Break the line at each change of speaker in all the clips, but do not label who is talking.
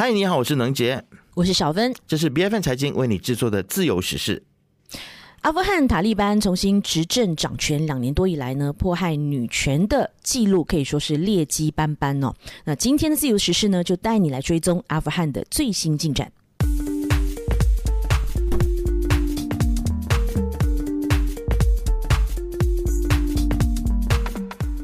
嗨，你好，我是能杰，
我是小芬，
这是 B F N 财经为你制作的自由时事。
阿富汗塔利班重新执政掌权两年多以来呢，迫害女权的记录可以说是劣迹斑斑哦。那今天的自由时事呢，就带你来追踪阿富汗的最新进展。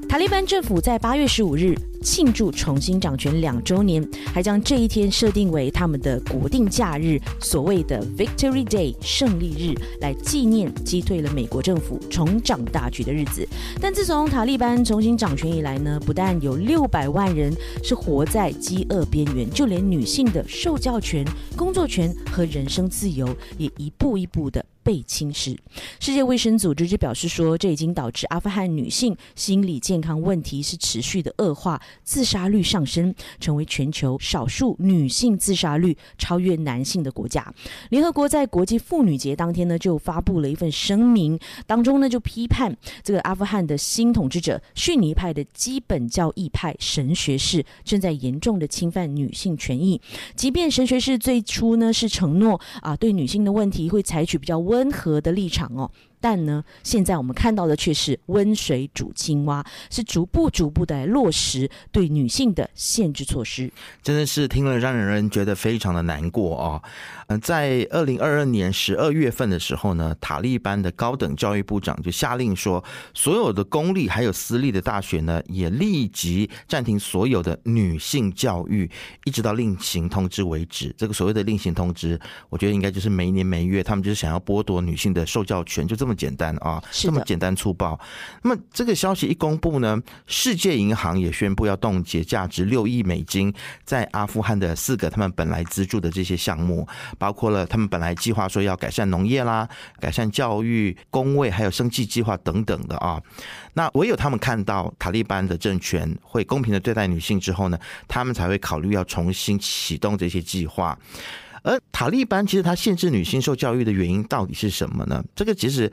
塔利班政府在八月十五日。庆祝重新掌权两周年，还将这一天设定为他们的国定假日，所谓的 Victory Day 胜利日，来纪念击退了美国政府重掌大局的日子。但自从塔利班重新掌权以来呢，不但有六百万人是活在饥饿边缘，就连女性的受教权、工作权和人身自由也一步一步的。被侵蚀。世界卫生组织就表示说，这已经导致阿富汗女性心理健康问题是持续的恶化，自杀率上升，成为全球少数女性自杀率超越男性的国家。联合国在国际妇女节当天呢，就发布了一份声明，当中呢就批判这个阿富汗的新统治者逊尼派的基本教义派神学士正在严重的侵犯女性权益。即便神学士最初呢是承诺啊，对女性的问题会采取比较温。温和的立场哦。但呢，现在我们看到的却是温水煮青蛙，是逐步逐步的落实对女性的限制措施。
真的是听了让人觉得非常的难过哦。嗯，在二零二二年十二月份的时候呢，塔利班的高等教育部长就下令说，所有的公立还有私立的大学呢，也立即暂停所有的女性教育，一直到另行通知为止。这个所谓的另行通知，我觉得应该就是每年每月，他们就是想要剥夺女性的受教权，就这么。简单啊，这么简单粗暴。那么这个消息一公布呢，世界银行也宣布要冻结价值六亿美金在阿富汗的四个他们本来资助的这些项目，包括了他们本来计划说要改善农业啦、改善教育、工位还有生计计划等等的啊。那唯有他们看到塔利班的政权会公平的对待女性之后呢，他们才会考虑要重新启动这些计划。而塔利班其实他限制女性受教育的原因到底是什么呢？这个其实，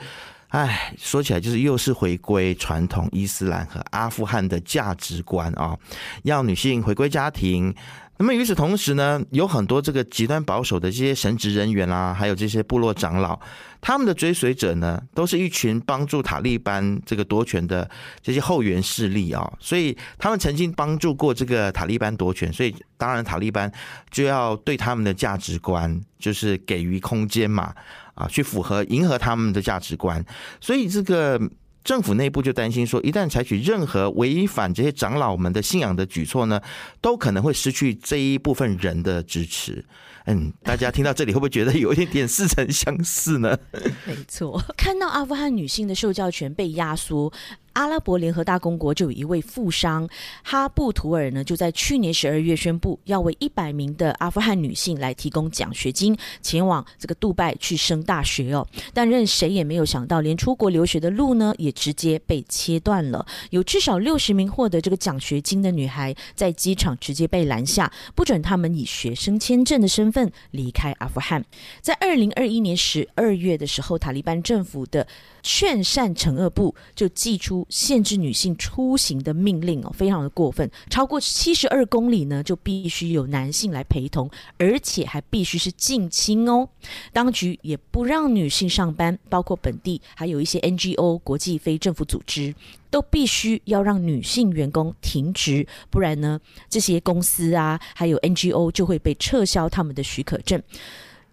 唉，说起来就是又是回归传统伊斯兰和阿富汗的价值观啊，要女性回归家庭。那么与此同时呢，有很多这个极端保守的这些神职人员啦，还有这些部落长老，他们的追随者呢，都是一群帮助塔利班这个夺权的这些后援势力啊。所以他们曾经帮助过这个塔利班夺权，所以当然塔利班就要对他们的价值观就是给予空间嘛，啊，去符合迎合他们的价值观。所以这个。政府内部就担心说，一旦采取任何违反这些长老们的信仰的举措呢，都可能会失去这一部分人的支持。嗯，大家听到这里会不会觉得有一点点似曾相似呢？
没错，看到阿富汗女性的受教权被压缩。阿拉伯联合大公国就有一位富商哈布图尔呢，就在去年十二月宣布要为一百名的阿富汗女性来提供奖学金，前往这个杜拜去升大学哦。但任谁也没有想到，连出国留学的路呢，也直接被切断了。有至少六十名获得这个奖学金的女孩，在机场直接被拦下，不准他们以学生签证的身份离开阿富汗。在二零二一年十二月的时候，塔利班政府的劝善惩恶部就寄出。限制女性出行的命令哦，非常的过分。超过七十二公里呢，就必须有男性来陪同，而且还必须是近亲哦。当局也不让女性上班，包括本地还有一些 NGO 国际非政府组织，都必须要让女性员工停职，不然呢，这些公司啊，还有 NGO 就会被撤销他们的许可证。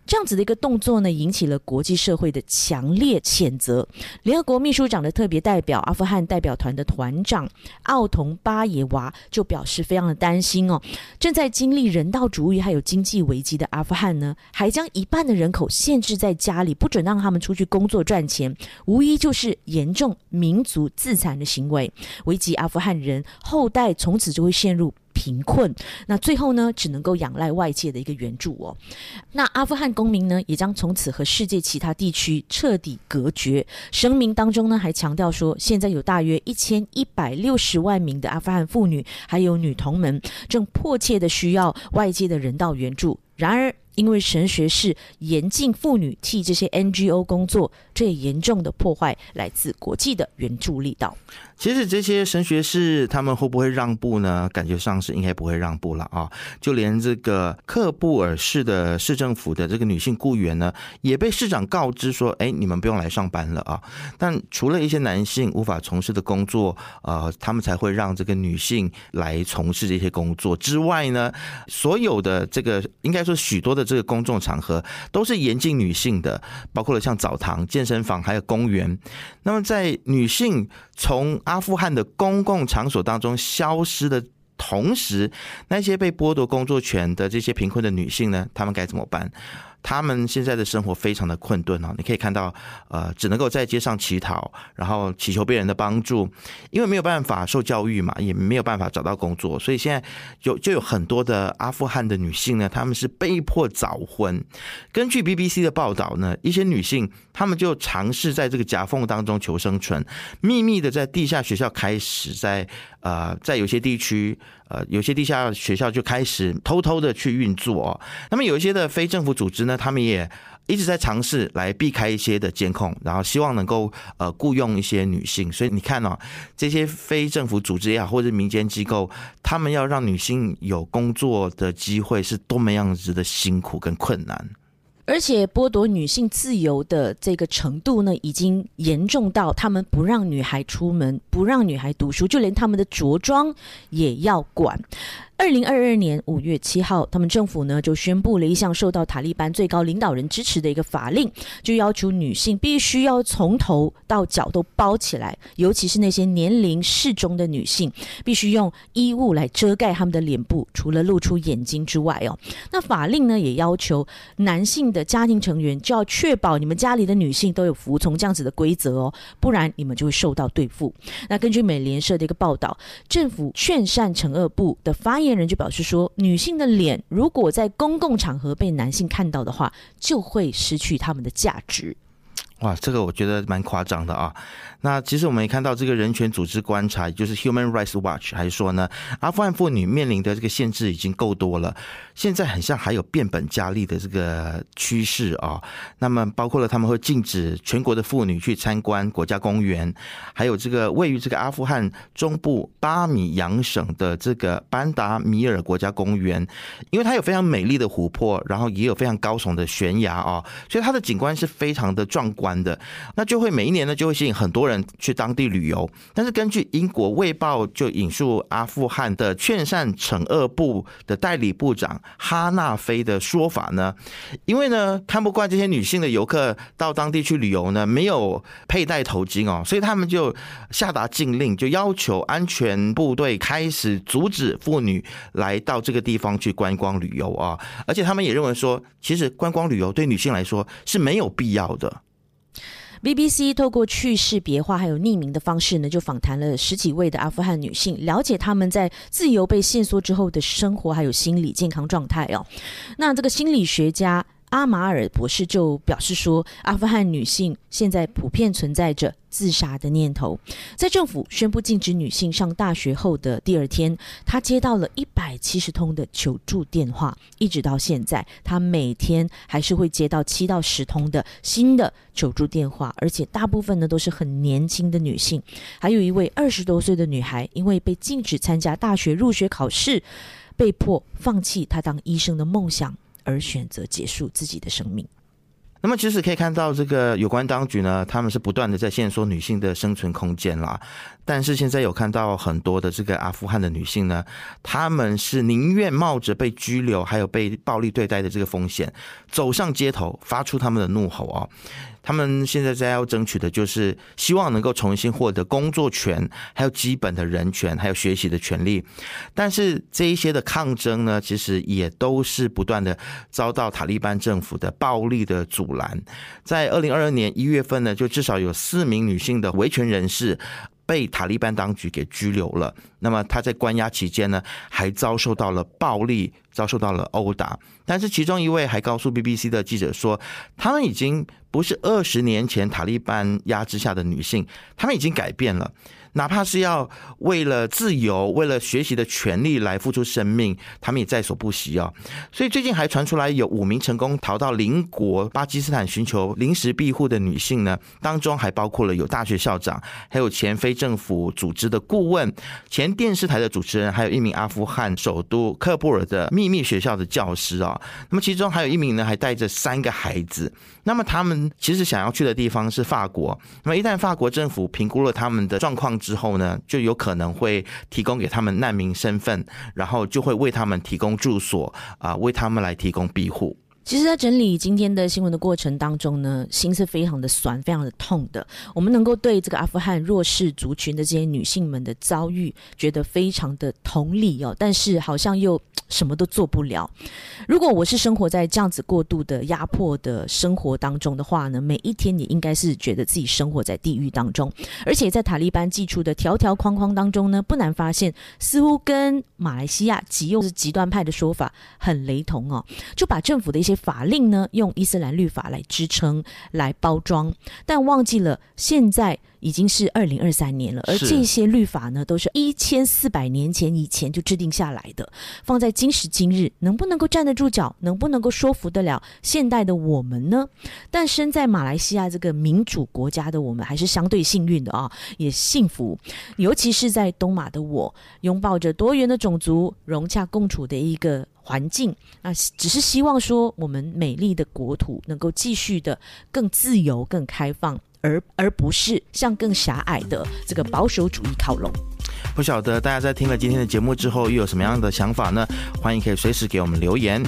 这样子的一个动作呢，引起了国际社会的强烈谴责。联合国秘书长的特别代表、阿富汗代表团的团长奥同巴耶娃就表示，非常的担心哦。正在经历人道主义还有经济危机的阿富汗呢，还将一半的人口限制在家里，不准让他们出去工作赚钱，无疑就是严重民族自残的行为，危及阿富汗人后代，从此就会陷入。贫困，那最后呢，只能够仰赖外界的一个援助哦。那阿富汗公民呢，也将从此和世界其他地区彻底隔绝。声明当中呢，还强调说，现在有大约一千一百六十万名的阿富汗妇女还有女童们，正迫切的需要外界的人道援助。然而，因为神学士严禁妇女替这些 NGO 工作，这也严重的破坏来自国际的援助力道。
其实这些神学士他们会不会让步呢？感觉上是应该不会让步了啊！就连这个克布尔市的市政府的这个女性雇员呢，也被市长告知说：“哎，你们不用来上班了啊！”但除了一些男性无法从事的工作，呃，他们才会让这个女性来从事这些工作之外呢，所有的这个应该说许多的这个公众场合都是严禁女性的，包括了像澡堂、健身房还有公园。那么在女性从阿富汗的公共场所当中消失的同时，那些被剥夺工作权的这些贫困的女性呢？她们该怎么办？他们现在的生活非常的困顿哦，你可以看到，呃，只能够在街上乞讨，然后祈求别人的帮助，因为没有办法受教育嘛，也没有办法找到工作，所以现在有就有很多的阿富汗的女性呢，她们是被迫早婚。根据 BBC 的报道呢，一些女性她们就尝试在这个夹缝当中求生存，秘密的在地下学校开始在呃，在有些地区。呃，有些地下学校就开始偷偷的去运作。那么有一些的非政府组织呢，他们也一直在尝试来避开一些的监控，然后希望能够呃雇佣一些女性。所以你看哦，这些非政府组织也好，或者民间机构，他们要让女性有工作的机会，是多么样子的辛苦跟困难。
而且剥夺女性自由的这个程度呢，已经严重到他们不让女孩出门，不让女孩读书，就连他们的着装也要管。二零二二年五月七号，他们政府呢就宣布了一项受到塔利班最高领导人支持的一个法令，就要求女性必须要从头到脚都包起来，尤其是那些年龄适中的女性，必须用衣物来遮盖他们的脸部，除了露出眼睛之外哦。那法令呢也要求男性的的家庭成员就要确保你们家里的女性都有服从这样子的规则哦，不然你们就会受到对付。那根据美联社的一个报道，政府劝善惩恶部的发言。人就表示说，女性的脸如果在公共场合被男性看到的话，就会失去他们的价值。
哇，这个我觉得蛮夸张的啊。那其实我们也看到，这个人权组织观察，就是 Human Rights Watch，还说呢，阿富汗妇女面临的这个限制已经够多了，现在很像还有变本加厉的这个趋势啊。那么包括了他们会禁止全国的妇女去参观国家公园，还有这个位于这个阿富汗中部巴米扬省的这个班达米尔国家公园，因为它有非常美丽的湖泊，然后也有非常高耸的悬崖啊，所以它的景观是非常的壮观的。那就会每一年呢，就会吸引很多。人去当地旅游，但是根据英国《卫报》就引述阿富汗的劝善惩恶部的代理部长哈纳菲的说法呢，因为呢看不惯这些女性的游客到当地去旅游呢，没有佩戴头巾哦，所以他们就下达禁令，就要求安全部队开始阻止妇女来到这个地方去观光旅游啊，而且他们也认为说，其实观光旅游对女性来说是没有必要的。
BBC 透过去世别化还有匿名的方式呢，就访谈了十几位的阿富汗女性，了解她们在自由被限缩之后的生活还有心理健康状态哦。那这个心理学家。阿马尔博士就表示说，阿富汗女性现在普遍存在着自杀的念头。在政府宣布禁止女性上大学后的第二天，他接到了一百七十通的求助电话，一直到现在，他每天还是会接到七到十通的新的求助电话，而且大部分呢都是很年轻的女性。还有一位二十多岁的女孩，因为被禁止参加大学入学考试，被迫放弃她当医生的梦想。而选择结束自己的生命。
那么，其实可以看到，这个有关当局呢，他们是不断的在限缩女性的生存空间啦。但是现在有看到很多的这个阿富汗的女性呢，她们是宁愿冒着被拘留还有被暴力对待的这个风险，走上街头，发出他们的怒吼啊。他们现在在要争取的就是希望能够重新获得工作权，还有基本的人权，还有学习的权利。但是这一些的抗争呢，其实也都是不断的遭到塔利班政府的暴力的阻拦。在二零二二年一月份呢，就至少有四名女性的维权人士被塔利班当局给拘留了。那么他在关押期间呢，还遭受到了暴力，遭受到了殴打。但是其中一位还告诉 BBC 的记者说，他们已经不是二十年前塔利班压制下的女性，他们已经改变了。哪怕是要为了自由、为了学习的权利来付出生命，他们也在所不惜啊！所以最近还传出来有五名成功逃到邻国巴基斯坦寻求临时庇护的女性呢，当中还包括了有大学校长，还有前非政府组织的顾问、前电视台的主持人，还有一名阿富汗首都喀布尔的秘密学校的教师啊。那么其中还有一名呢，还带着三个孩子。那么他们其实想要去的地方是法国。那么一旦法国政府评估了他们的状况之后呢，就有可能会提供给他们难民身份，然后就会为他们提供住所啊，为他们来提供庇护。
其实，在整理今天的新闻的过程当中呢，心是非常的酸，非常的痛的。我们能够对这个阿富汗弱势族群的这些女性们的遭遇，觉得非常的同理哦，但是好像又。什么都做不了。如果我是生活在这样子过度的压迫的生活当中的话呢，每一天你应该是觉得自己生活在地狱当中。而且在塔利班寄出的条条框框当中呢，不难发现，似乎跟马来西亚极右是极端派的说法很雷同哦。就把政府的一些法令呢，用伊斯兰律法来支撑、来包装，但忘记了现在。已经是二零二三年了，而这些律法呢，都是一千四百年前以前就制定下来的。放在今时今日，能不能够站得住脚，能不能够说服得了现代的我们呢？但身在马来西亚这个民主国家的我们，还是相对幸运的啊，也幸福。尤其是在东马的我，拥抱着多元的种族融洽共处的一个环境。那只是希望说，我们美丽的国土能够继续的更自由、更开放。而而不是向更狭隘的这个保守主义靠拢。
不晓得大家在听了今天的节目之后，又有什么样的想法呢？欢迎可以随时给我们留言。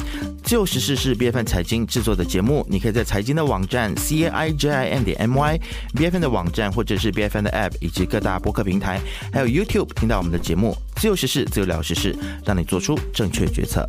自由时事是 B F N 财经制作的节目，你可以在财经的网站 C A I J I N 点 M Y，B F N 的网站或者是 B F N 的 App 以及各大播客平台，还有 YouTube 听到我们的节目。自由时事，自由聊时事，让你做出正确决策。